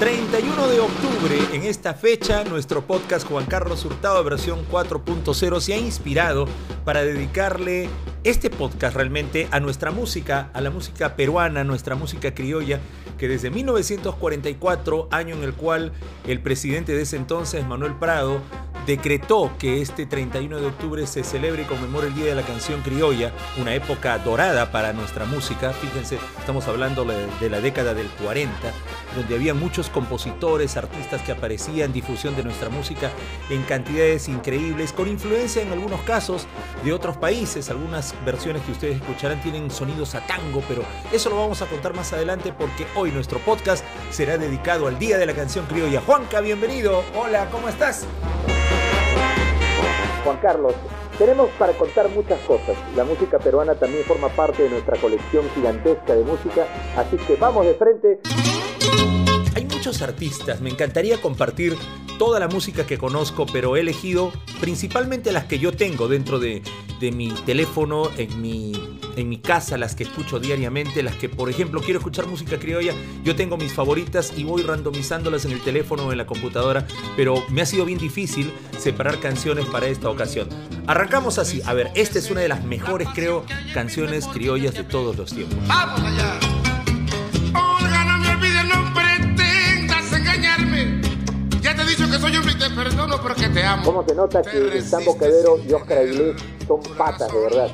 31 de octubre, en esta fecha, nuestro podcast Juan Carlos Hurtado versión 4.0 se ha inspirado para dedicarle este podcast realmente a nuestra música, a la música peruana, nuestra música criolla, que desde 1944, año en el cual el presidente de ese entonces, Manuel Prado, decretó que este 31 de octubre se celebre y conmemore el Día de la Canción Criolla, una época dorada para nuestra música. Fíjense, estamos hablando de la década del 40, donde había muchos compositores, artistas que aparecían, difusión de nuestra música en cantidades increíbles, con influencia en algunos casos de otros países. Algunas versiones que ustedes escucharán tienen sonidos a tango, pero eso lo vamos a contar más adelante porque hoy nuestro podcast será dedicado al Día de la Canción Criolla. Juanca, bienvenido. Hola, ¿cómo estás? Juan Carlos, tenemos para contar muchas cosas. La música peruana también forma parte de nuestra colección gigantesca de música, así que vamos de frente. Muchos artistas, me encantaría compartir toda la música que conozco, pero he elegido principalmente las que yo tengo dentro de, mi teléfono, en mi, en mi casa, las que escucho diariamente, las que por ejemplo quiero escuchar música criolla, yo tengo mis favoritas y voy randomizándolas en el teléfono o en la computadora, pero me ha sido bien difícil separar canciones para esta ocasión. Arrancamos así, a ver, esta es una de las mejores creo canciones criollas de todos los tiempos. ¡Vamos allá! Porque te amo. ¿Cómo se nota que Sambo Quedero y Oscar Aguilés son patas de verdad?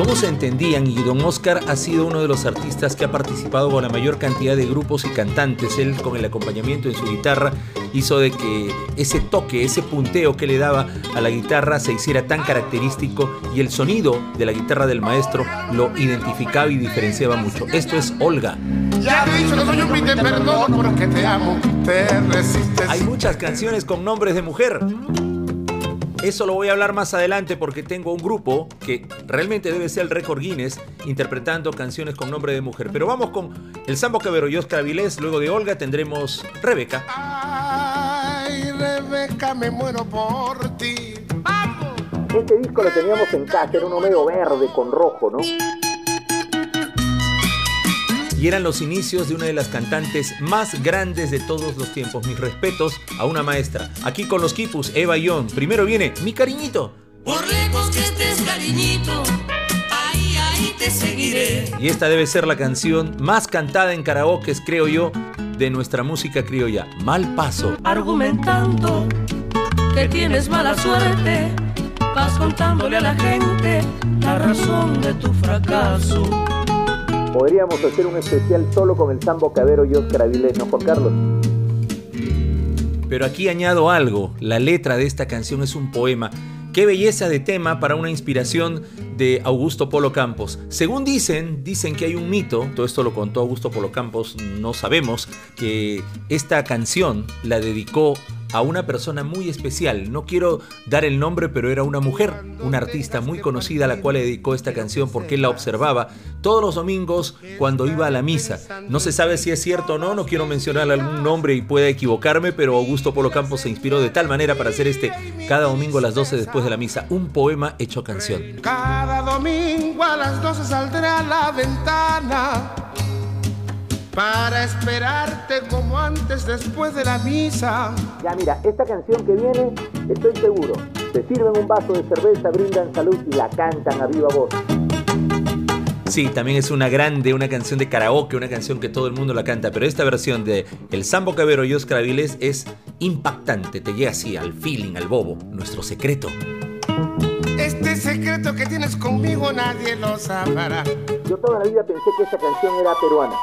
¿Cómo se entendían? Y Don Oscar ha sido uno de los artistas que ha participado con la mayor cantidad de grupos y cantantes. Él con el acompañamiento en su guitarra hizo de que ese toque, ese punteo que le daba a la guitarra se hiciera tan característico y el sonido de la guitarra del maestro lo identificaba y diferenciaba mucho. Esto es Olga. Ya he dicho que soy un te perdono porque te amo, te resistes. Hay muchas canciones con nombres de mujer. Eso lo voy a hablar más adelante porque tengo un grupo que realmente debe ser el récord Guinness interpretando canciones con nombre de mujer. Pero vamos con el Sambo Cabero y Oscar Avilés. Luego de Olga tendremos Rebeca. Ay, Rebeca, me muero por ti. Este disco lo teníamos en casa, era uno medio verde con rojo, ¿no? Y eran los inicios de una de las cantantes más grandes de todos los tiempos. Mis respetos a una maestra. Aquí con los Kipus, Eva Ion. Primero viene Mi Cariñito. Por lejos que estés, cariñito, ahí, ahí te seguiré. Y esta debe ser la canción más cantada en karaoke, creo yo, de nuestra música criolla. Mal paso. Argumentando que tienes mala suerte, vas contándole a la gente la razón de tu fracaso. Podríamos hacer un especial solo con el Sambo Cabero y Oscar Avilés, ¿no, Juan Carlos? Pero aquí añado algo, la letra de esta canción es un poema. Qué belleza de tema para una inspiración de Augusto Polo Campos. Según dicen, dicen que hay un mito, todo esto lo contó Augusto Polo Campos, no sabemos, que esta canción la dedicó a una persona muy especial. No quiero dar el nombre, pero era una mujer, una artista muy conocida a la cual le dedicó esta canción porque él la observaba todos los domingos cuando iba a la misa. No se sabe si es cierto o no, no quiero mencionar algún nombre y pueda equivocarme, pero Augusto Polo Campos se inspiró de tal manera para hacer este cada domingo a las 12 después de la misa, un poema hecho canción. Cada domingo a las 12 saldré a la ventana para esperarte como antes después de la misa. Ya mira, esta canción que viene, estoy seguro, te sirven un vaso de cerveza, brindan salud y la cantan a viva voz. Sí, también es una grande, una canción de karaoke, una canción que todo el mundo la canta, pero esta versión de El Sambo Cabero y Oscar Avilés es impactante, te llega así al feeling, al bobo, nuestro secreto. Este secreto que tienes conmigo nadie lo sabrá. Yo toda la vida pensé que esta canción era peruana.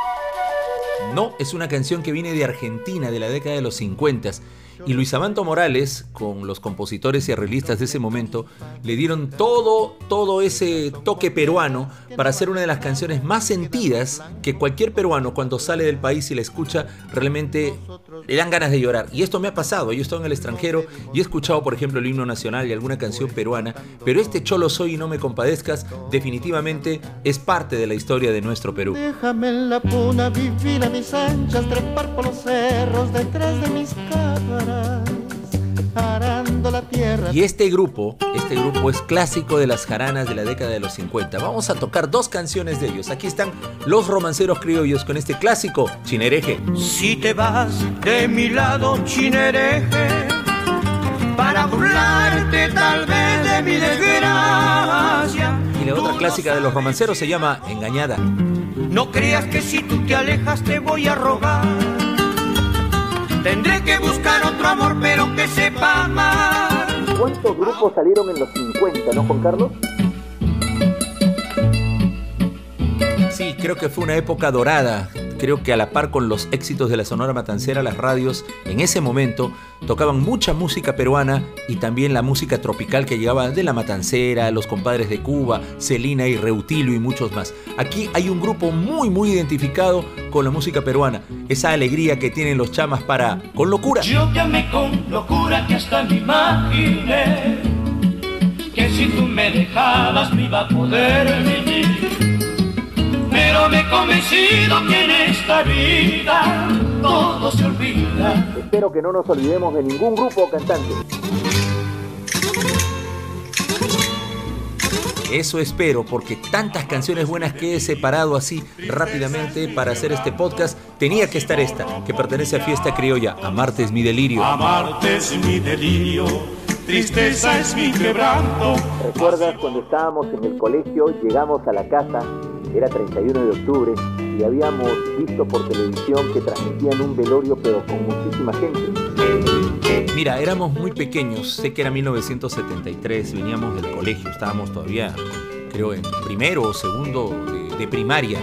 No, es una canción que viene de Argentina, de la década de los 50 y Luis Amanto Morales, con los compositores y arreglistas de ese momento, le dieron todo, todo ese toque peruano para hacer una de las canciones más sentidas que cualquier peruano cuando sale del país y la escucha realmente le dan ganas de llorar. Y esto me ha pasado, yo he estado en el extranjero y he escuchado, por ejemplo, el himno nacional y alguna canción peruana, pero este Cholo Soy y No Me Compadezcas definitivamente es parte de la historia de nuestro Perú. Déjame en la puna vivir a mis anchas, trepar por los cerros detrás de mis cámaras, arando la tierra. Y este grupo, este grupo es clásico de las jaranas de la década de los 50. Vamos a tocar dos canciones de ellos. Aquí están los romanceros criollos con este clásico, Chinereje. Si te vas de mi lado, Chinereje, para burlarte tal vez de mi desgracia. Y la otra clásica de los romanceros se llama Engañada. No creas que si tú te alejas te voy a rogar. Tendré que buscar otro amor, pero que sepa amar. ¿Cuántos grupos salieron en los 50, no, Juan Carlos? Sí, creo que fue una época dorada. Creo que a la par con los éxitos de la Sonora Matancera, las radios en ese momento tocaban mucha música peruana y también la música tropical que llegaba de la Matancera, los compadres de Cuba, Celina y Reutilo y muchos más. Aquí hay un grupo muy muy identificado con la música peruana, esa alegría que tienen los chamas para con locura. Yo te amé con locura que hasta me imaginé que si tú me dejabas me iba a poder pero me he convencido que en esta vida todo se olvida. Espero que no nos olvidemos de ningún grupo o cantante. Eso espero, porque tantas canciones buenas que he separado así rápidamente para hacer este podcast, tenía que estar esta, que pertenece a Fiesta Criolla, Amarte es mi delirio. Amarte es mi delirio, tristeza es mi quebranto. ¿Recuerdas cuando estábamos en el colegio, llegamos a la casa era 31 de octubre y habíamos visto por televisión que transmitían un velorio pero con muchísima gente. Mira, éramos muy pequeños, sé que era 1973, veníamos del colegio, estábamos todavía, creo, en primero o segundo de, primaria.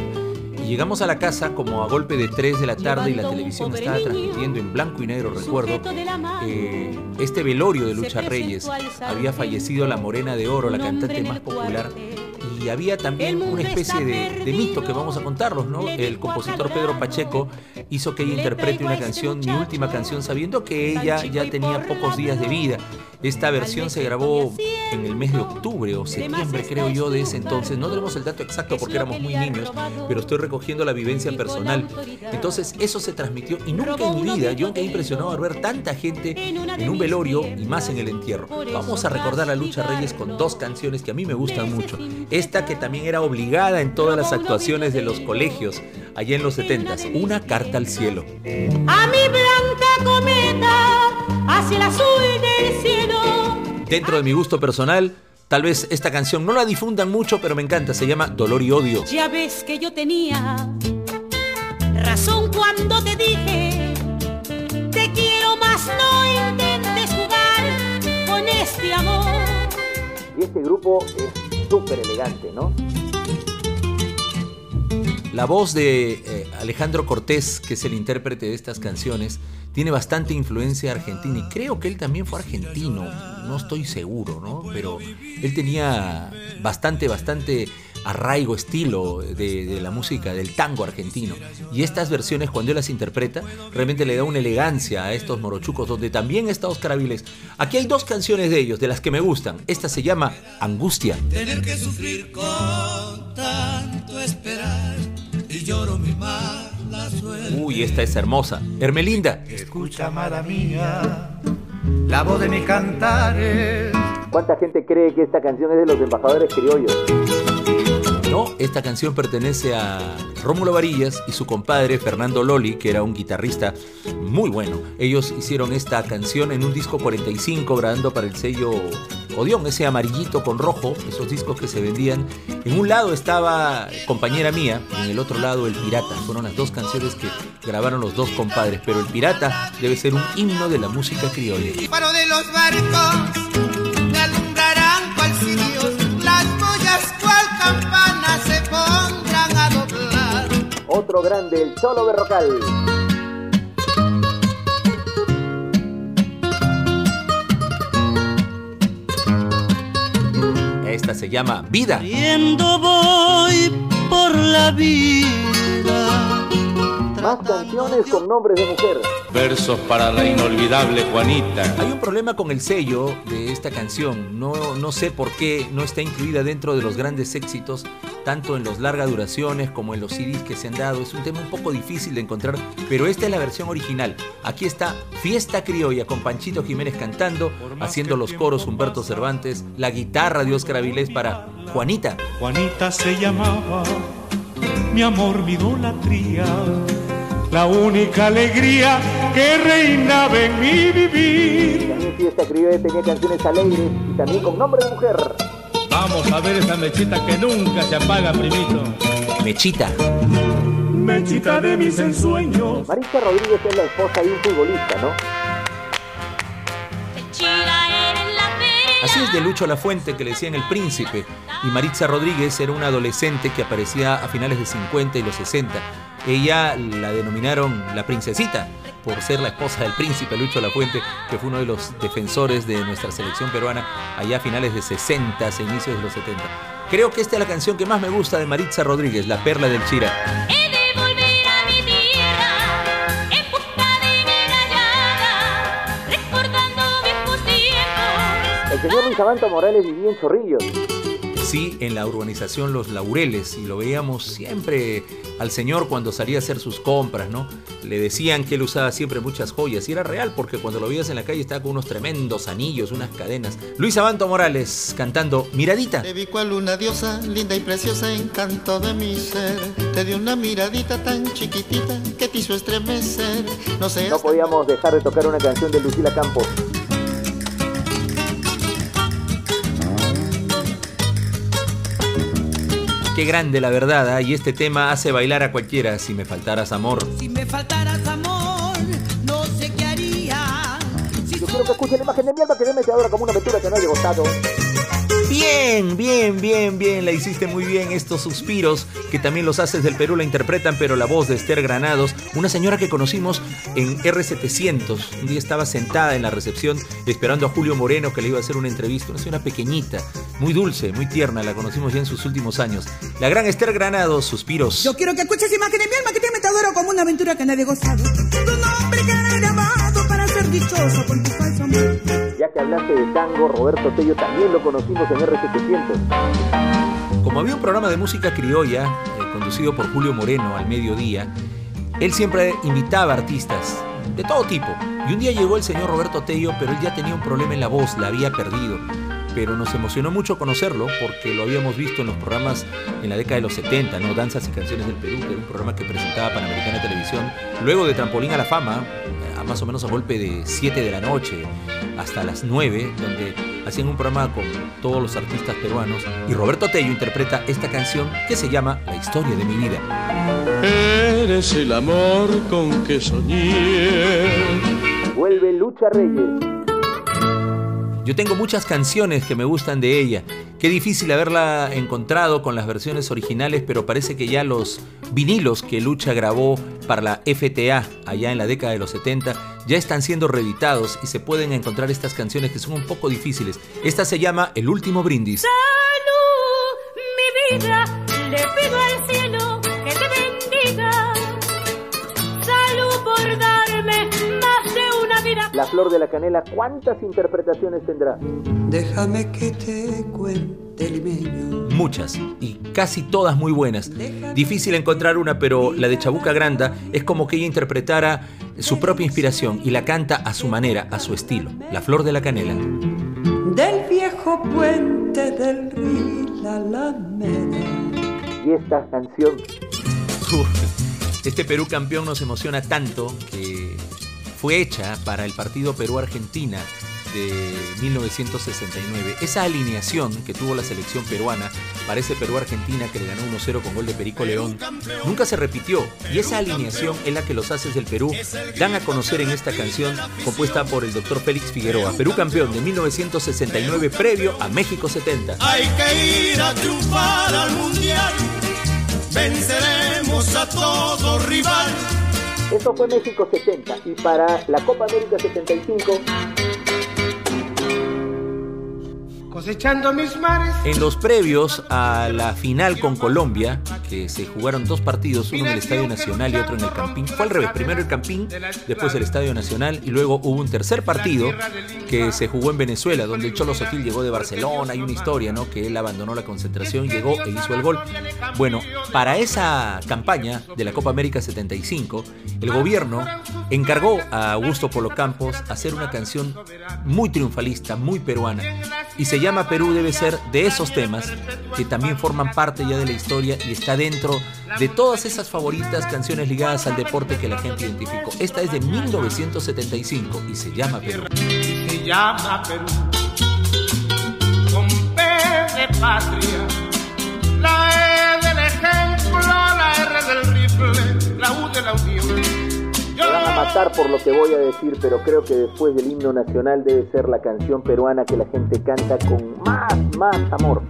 Y llegamos a la casa como a golpe de 3 de la tarde y la televisión estaba transmitiendo en blanco y negro, recuerdo, eh, este velorio de Lucha Reyes. Había fallecido la Morena de Oro, la cantante más popular y había también una especie de, mito que vamos a contarlos, ¿no? El compositor Pedro Pacheco hizo que ella interprete una canción, mi última canción, sabiendo que ella ya tenía pocos días de vida. Esta versión se grabó en el mes de octubre o septiembre, creo yo, de ese entonces. No tenemos el dato exacto porque éramos muy niños, pero estoy recogiendo la vivencia personal. Entonces, eso se transmitió y nunca en mi vida yo he impresionado al ver tanta gente en un velorio y más en el entierro. Vamos a recordar a Lucha Reyes con dos canciones que a mí me gustan mucho. Esta que también era obligada en todas las actuaciones de los colegios allá en los 70 Una carta al cielo. A mi blanca cometa hacia el azul del cielo Dentro de mi gusto personal, tal vez esta canción no la difundan mucho, pero me encanta. Se llama Dolor y Odio. Ya ves que yo tenía razón cuando te dije, te quiero más, no intentes jugar con este amor. Y este grupo es súper elegante, ¿no? La voz de eh, Alejandro Cortés, que es el intérprete de estas canciones, tiene bastante influencia argentina y creo que él también fue argentino, no estoy seguro, ¿no? Pero él tenía bastante, bastante arraigo, estilo de, la música, del tango argentino. Y estas versiones, cuando él las interpreta, realmente le da una elegancia a estos morochucos, donde también está Oscar Avilés. Aquí hay dos canciones de ellos, de las que me gustan. Esta se llama Angustia. Tener que sufrir con tanto esperar lloro mi mala suerte. Uy, esta es hermosa. Hermelinda. Escucha, amada mía, la voz de mi cantar ¿Cuánta gente cree que esta canción es de los embajadores criollos? No, esta canción pertenece a Rómulo Varillas y su compadre Fernando Loli, que era un guitarrista muy bueno. Ellos hicieron esta canción en un disco 45 grabando para el sello Odeón, ese amarillito con rojo, esos discos que se vendían. En un lado estaba Compañera Mía, en el otro lado El Pirata. Fueron las dos canciones que grabaron los dos compadres, pero El Pirata debe ser un himno de la música criolla. Paro de los barcos, me alumbrarán cual las boyas cual campana se pondrán a doblar. Otro grande, el Cholo Berrocal. Esta se llama Vida. Viendo voy por la vida. Más canciones con nombres de mujer. Versos para la inolvidable Juanita. Hay un problema con el sello de esta canción. No, no sé por qué no está incluida dentro de los grandes éxitos, tanto en los largas duraciones como en los CDs que se han dado. Es un tema un poco difícil de encontrar, pero esta es la versión original. Aquí está Fiesta Criolla con Panchito Jiménez cantando, haciendo los coros Humberto Cervantes, la guitarra de Oscar Avilés para Juanita. Juanita se llamaba, mi amor, mi idolatría la única alegría que reinaba en mi vivir. También Fiesta Criolla tenía canciones alegres y también con nombre de mujer. Vamos a ver esa mechita que nunca se apaga, primito. Mechita. Mechita de mis ensueños. Marisa Rodríguez es la esposa de un futbolista, ¿no? Es de Lucho La Fuente que le decían el príncipe y Maritza Rodríguez era una adolescente que aparecía a finales de 50 y los 60. Ella la denominaron la princesita por ser la esposa del príncipe Lucho La Fuente, que fue uno de los defensores de nuestra selección peruana allá a finales de 60, inicios de los 70. Creo que esta es la canción que más me gusta de Maritza Rodríguez, La Perla del Chira. Señor Luis Amanto Morales vivía en Chorrillos. Sí, en la urbanización Los Laureles, y lo veíamos siempre al señor cuando salía a hacer sus compras, ¿no? Le decían que él usaba siempre muchas joyas, y era real, porque cuando lo veías en la calle estaba con unos tremendos anillos, unas cadenas. Luis Abanto Morales cantando Miradita. Te vi cual una diosa, linda y preciosa, encanto de mi ser. Te di una miradita tan chiquitita que te hizo estremecer. No sé. No podíamos dejar de tocar una canción de Lucila Campos. Qué grande la verdad, ¿eh? y este tema hace bailar a cualquiera si me faltaras amor. Si me faltaras amor, no sé qué haría. Si Yo quiero que escuchen la imagen de mierda que me ahora como una aventura que no haya gustado. Bien, bien, bien, bien, la hiciste muy bien. Estos suspiros que también los haces del Perú la interpretan, pero la voz de Esther Granados, una señora que conocimos en R700. Un día estaba sentada en la recepción esperando a Julio Moreno que le iba a hacer una entrevista. Una señora pequeñita, muy dulce, muy tierna, la conocimos ya en sus últimos años. La gran Esther Granados, suspiros. Yo quiero que escuches imagen de mi alma que te metadora como una aventura que nadie gozado. Tu nombre queda grabado para ser dichoso con tu falso amor. Hablaste de tango, Roberto Tello también lo conocimos en R700. Como había un programa de música criolla, eh, conducido por Julio Moreno al mediodía, él siempre invitaba artistas de todo tipo. Y un día llegó el señor Roberto Tello, pero él ya tenía un problema en la voz, la había perdido. Pero nos emocionó mucho conocerlo porque lo habíamos visto en los programas en la década de los 70, ¿no? Danzas y Canciones del Perú, que era un programa que presentaba Panamericana Televisión. Luego de Trampolín a la Fama, a más o menos a golpe de 7 de la noche hasta las 9, donde hacían un programa con todos los artistas peruanos. Y Roberto Tello interpreta esta canción que se llama La historia de mi vida. Eres el amor con que soñé. Vuelve Lucha Reyes. Yo tengo muchas canciones que me gustan de ella. Qué difícil haberla encontrado con las versiones originales, pero parece que ya los vinilos que Lucha grabó para la FTA allá en la década de los 70 ya están siendo reeditados y se pueden encontrar estas canciones que son un poco difíciles. Esta se llama El último brindis. Mi vida, al cielo La Flor de la Canela, ¿cuántas interpretaciones tendrá? Déjame que te cuente limeño. Muchas y casi todas muy buenas. Difícil encontrar una, pero la de Chabuca Granda es como que ella interpretara su propia inspiración y la canta a su manera, a su estilo. La Flor de la Canela. Del viejo puente del río la Alameda. Y esta canción, Uf, Este Perú campeón nos emociona tanto que fue hecha para el partido Perú-Argentina de 1969. Esa alineación que tuvo la selección peruana para ese Perú-Argentina que le ganó 1-0 con gol de Perico León, nunca se repitió. Y esa alineación es la que los haces del Perú dan a conocer en esta canción compuesta por el doctor Félix Figueroa. Perú campeón de 1969 previo a México 70. Hay que ir a triunfar al mundial. Venceremos a todo rival. Esto fue México 70 y para la Copa América 75 cosechando mis mares. En los previos a la final con Colombia, que se jugaron dos partidos, uno en el Estadio Nacional y otro en el Campín, fue al revés, primero el Campín, después el Estadio Nacional y luego hubo un tercer partido que se jugó en Venezuela, donde el Cholo Sotil llegó de Barcelona, hay una historia, ¿no? Que él abandonó la concentración, llegó e hizo el gol. Bueno, para esa campaña de la Copa América 75, el gobierno encargó a Augusto Polo Campos hacer una canción muy triunfalista, muy peruana, y se llama Perú debe ser de esos temas que también forman parte ya de la historia y está dentro de todas esas favoritas canciones ligadas al deporte que la gente identificó. Esta es de 1975 y se llama Perú. Se llama Perú, con P de patria, la E del ejemplo, la R del rifle, la U de la unión. Matar por lo que voy a decir, pero creo que después del himno nacional debe ser la canción peruana que la gente canta con más, más amor.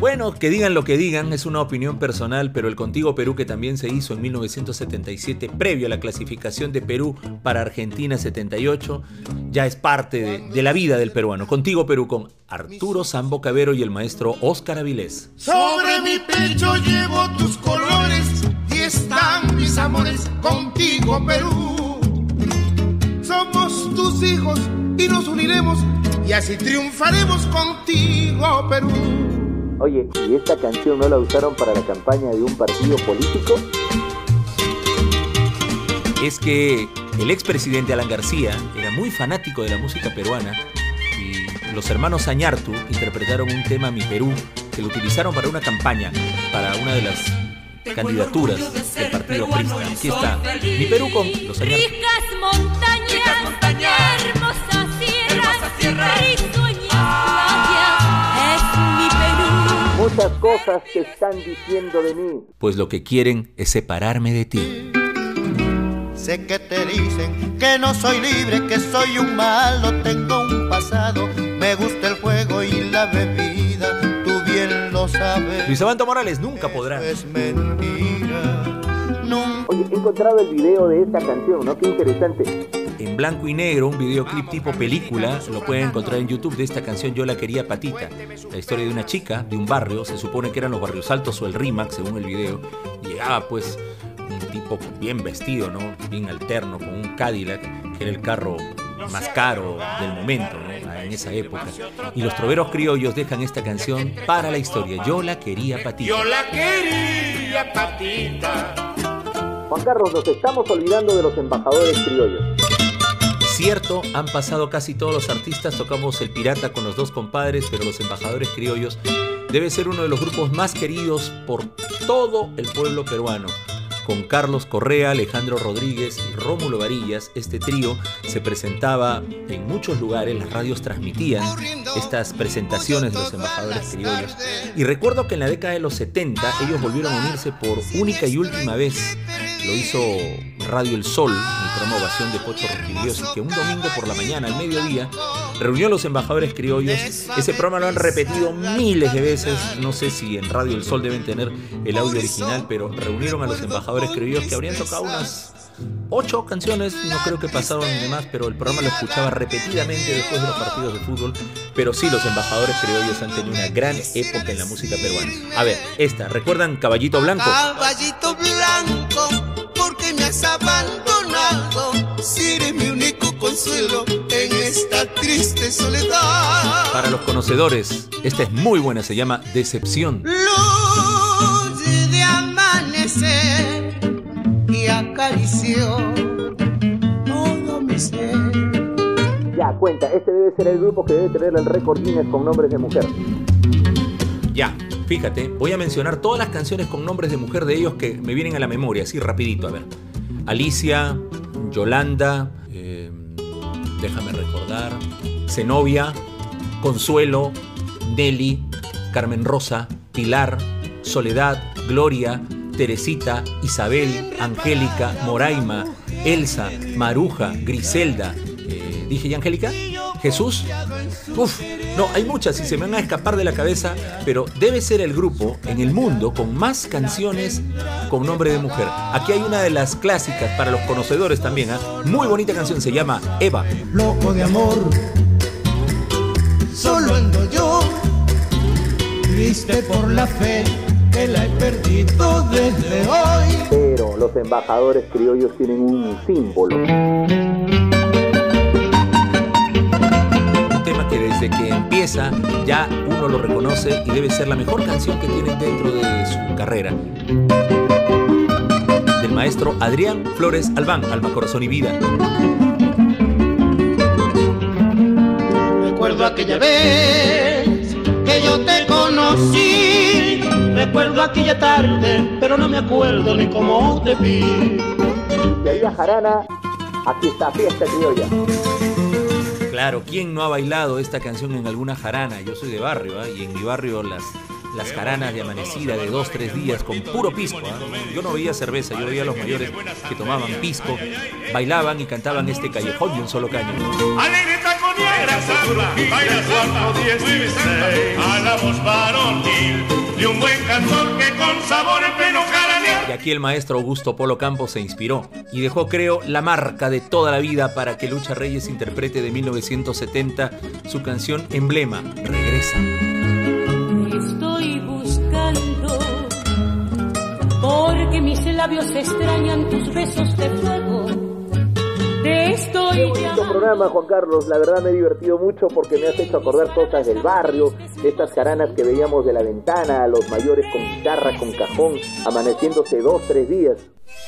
Bueno, que digan lo que digan, es una opinión personal, pero el Contigo Perú que también se hizo en 1977, previo a la clasificación de Perú para Argentina 78, ya es parte de, de la vida del peruano. Contigo Perú con Arturo Sambo Cabero y el maestro Óscar Avilés. Sobre mi pecho llevo tus colores mis amores contigo, Perú. Somos tus hijos y nos uniremos y así triunfaremos contigo, Perú. Oye, ¿y esta canción no la usaron para la campaña de un partido político? Es que el expresidente Alan García era muy fanático de la música peruana y los hermanos Añartu interpretaron un tema Mi Perú que lo utilizaron para una campaña, para una de las candidaturas del partido Prista. Aquí está Mi Perú con los Añartu. Ricas montañas, hermosa sierra, risueñas playas, es mi Perú. Muchas cosas que están diciendo de mí. Pues lo que quieren es separarme de ti. Sé que te dicen que no soy libre, que soy un malo, tengo un pasado, Luis Abanto Morales nunca podrá. Es mentira. Nunca Oye, he encontrado el video de esta canción, ¿no? Qué interesante. En blanco y negro, un videoclip tipo película, lo pueden encontrar en YouTube de esta canción Yo la quería patita. La historia de una chica de un barrio, se supone que eran los barrios altos o el RIMAX según el video. Llegaba pues un tipo bien vestido, ¿no? Bien alterno, con un Cadillac, que era el carro más caro del momento, ¿no? En esa época. Y los troveros criollos dejan esta canción para la historia. Yo la quería patita. Yo la quería patita. Juan Carlos, nos estamos olvidando de los embajadores criollos. Cierto, han pasado casi todos los artistas, tocamos El Pirata con los dos compadres, pero los embajadores criollos debe ser uno de los grupos más queridos por todo el pueblo peruano. Con Carlos Correa, Alejandro Rodríguez y Rómulo Varillas, este trío se presentaba en muchos lugares, las radios transmitían estas presentaciones de los embajadores criollos. Y recuerdo que en la década de los 70 ellos volvieron a unirse por única y última vez. Lo hizo Radio El Sol, en promoción de Pocho Roquiliosi, que un domingo por la mañana, al mediodía, reunió a los embajadores criollos. Ese programa lo han repetido miles de veces. No sé si en Radio El Sol deben tener el audio original, pero reunieron a los embajadores criollos que habrían tocado unas ocho canciones, no creo que pasaron de más, pero el programa lo escuchaba repetidamente después de los partidos de fútbol. Pero sí, los embajadores criollos han tenido una gran época en la música peruana. A ver, esta, ¿recuerdan Caballito Blanco? Caballito blanco, porque me has abandonado. Si eres mi único consuelo en esta triste soledad. Para los conocedores, esta es muy buena, se llama Decepción. Luz de amanecer y acarició todo mi ser. Ya, cuenta, este debe ser el grupo que debe tener el récord Guinness con nombres de mujer. Ya, fíjate, voy a mencionar todas las canciones con nombres de mujer de ellos que me vienen a la memoria, así rapidito, a ver. Alicia, Yolanda, déjame recordar, Zenobia, Consuelo, Nelly, Carmen Rosa, Pilar, Soledad, Gloria, Teresita, Isabel, Angélica, Moraima, Elsa, Maruja, Griselda. eh, ¿Dije ya Angélica? ¿Jesús? Uf, no, hay muchas y se me van a escapar de la cabeza, pero debe ser el grupo en el mundo con más canciones con nombre de mujer. Aquí hay una de las clásicas para los conocedores también, ¿ah? Muy bonita canción, se llama Eva. Loco de amor, solo ando yo, triste por la fe que la he perdido desde hoy. Pero los embajadores criollos tienen un símbolo. Desde que empieza ya uno lo reconoce y debe ser la mejor canción que tienen dentro de su carrera. Del maestro Adrián Flores Albán, Alma, Corazón y Vida. Recuerdo aquella vez que yo te conocí. Recuerdo aquella tarde, pero no me acuerdo ni cómo te vi. De ahí a Jarana, aquí está Fiesta Criolla. Claro, ¿quién no ha bailado esta canción en alguna jarana? Yo soy de barrio, ¿ah? y en mi barrio las, las jaranas de amanecida de dos, tres días con puro pisco. ¿ah? Yo no veía cerveza, yo veía a los mayores que tomaban pisco, bailaban y cantaban este callejón de un solo caño. Alegre baila cuarto 16, a la voz varonil de un buen cantor que con sabor Y aquí el maestro Augusto Polo Campos se inspiró y dejó, creo, la marca de toda la vida para que Lucha Reyes interprete de 1970 su canción emblema, Regresa. Estoy buscando porque mis labios extrañan tus besos de fuego. Te estoy Qué bonito llamando. programa, Juan Carlos. La verdad me he divertido mucho porque me has hecho acordar cosas del barrio, estas jaranas que veíamos de la ventana, a los mayores con guitarra, con cajón, amaneciéndose dos, tres días.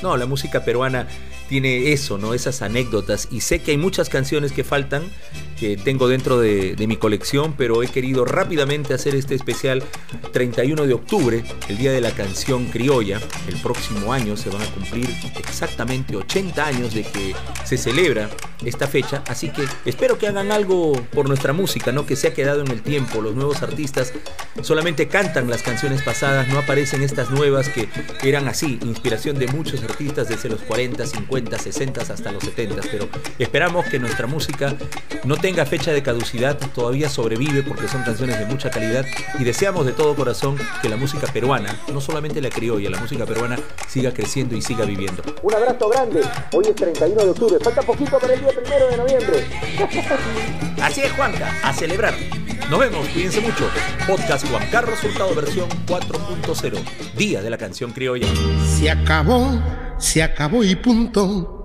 No, la música peruana tiene eso, ¿no? Esas anécdotas. Y sé que hay muchas canciones que faltan, que tengo dentro de, de mi colección, pero he querido rápidamente hacer este especial 31 de octubre, el Día de la Canción Criolla. El próximo año se van a cumplir exactamente 80 años de que se celebra esta fecha, así que espero que hagan algo por nuestra música, ¿no? Que se ha quedado en el tiempo. Los nuevos artistas solamente cantan las canciones pasadas, no aparecen estas nuevas que eran así, inspiración de muchos artistas desde los 40, 50, 60 hasta los 70, pero esperamos que nuestra música no tenga fecha de caducidad, todavía sobrevive porque son canciones de mucha calidad y deseamos de todo corazón que la música peruana, no solamente la criolla, la música peruana siga creciendo y siga viviendo. Un abrazo grande. Hoy es 31 de octubre. Falta poquito para el día primero de noviembre. Así es, Juanca, a celebrar. Nos vemos, cuídense mucho. Podcast Juan Carlos Hurtado versión 4.0, Día de la Canción Criolla. Se acabó, se acabó y punto.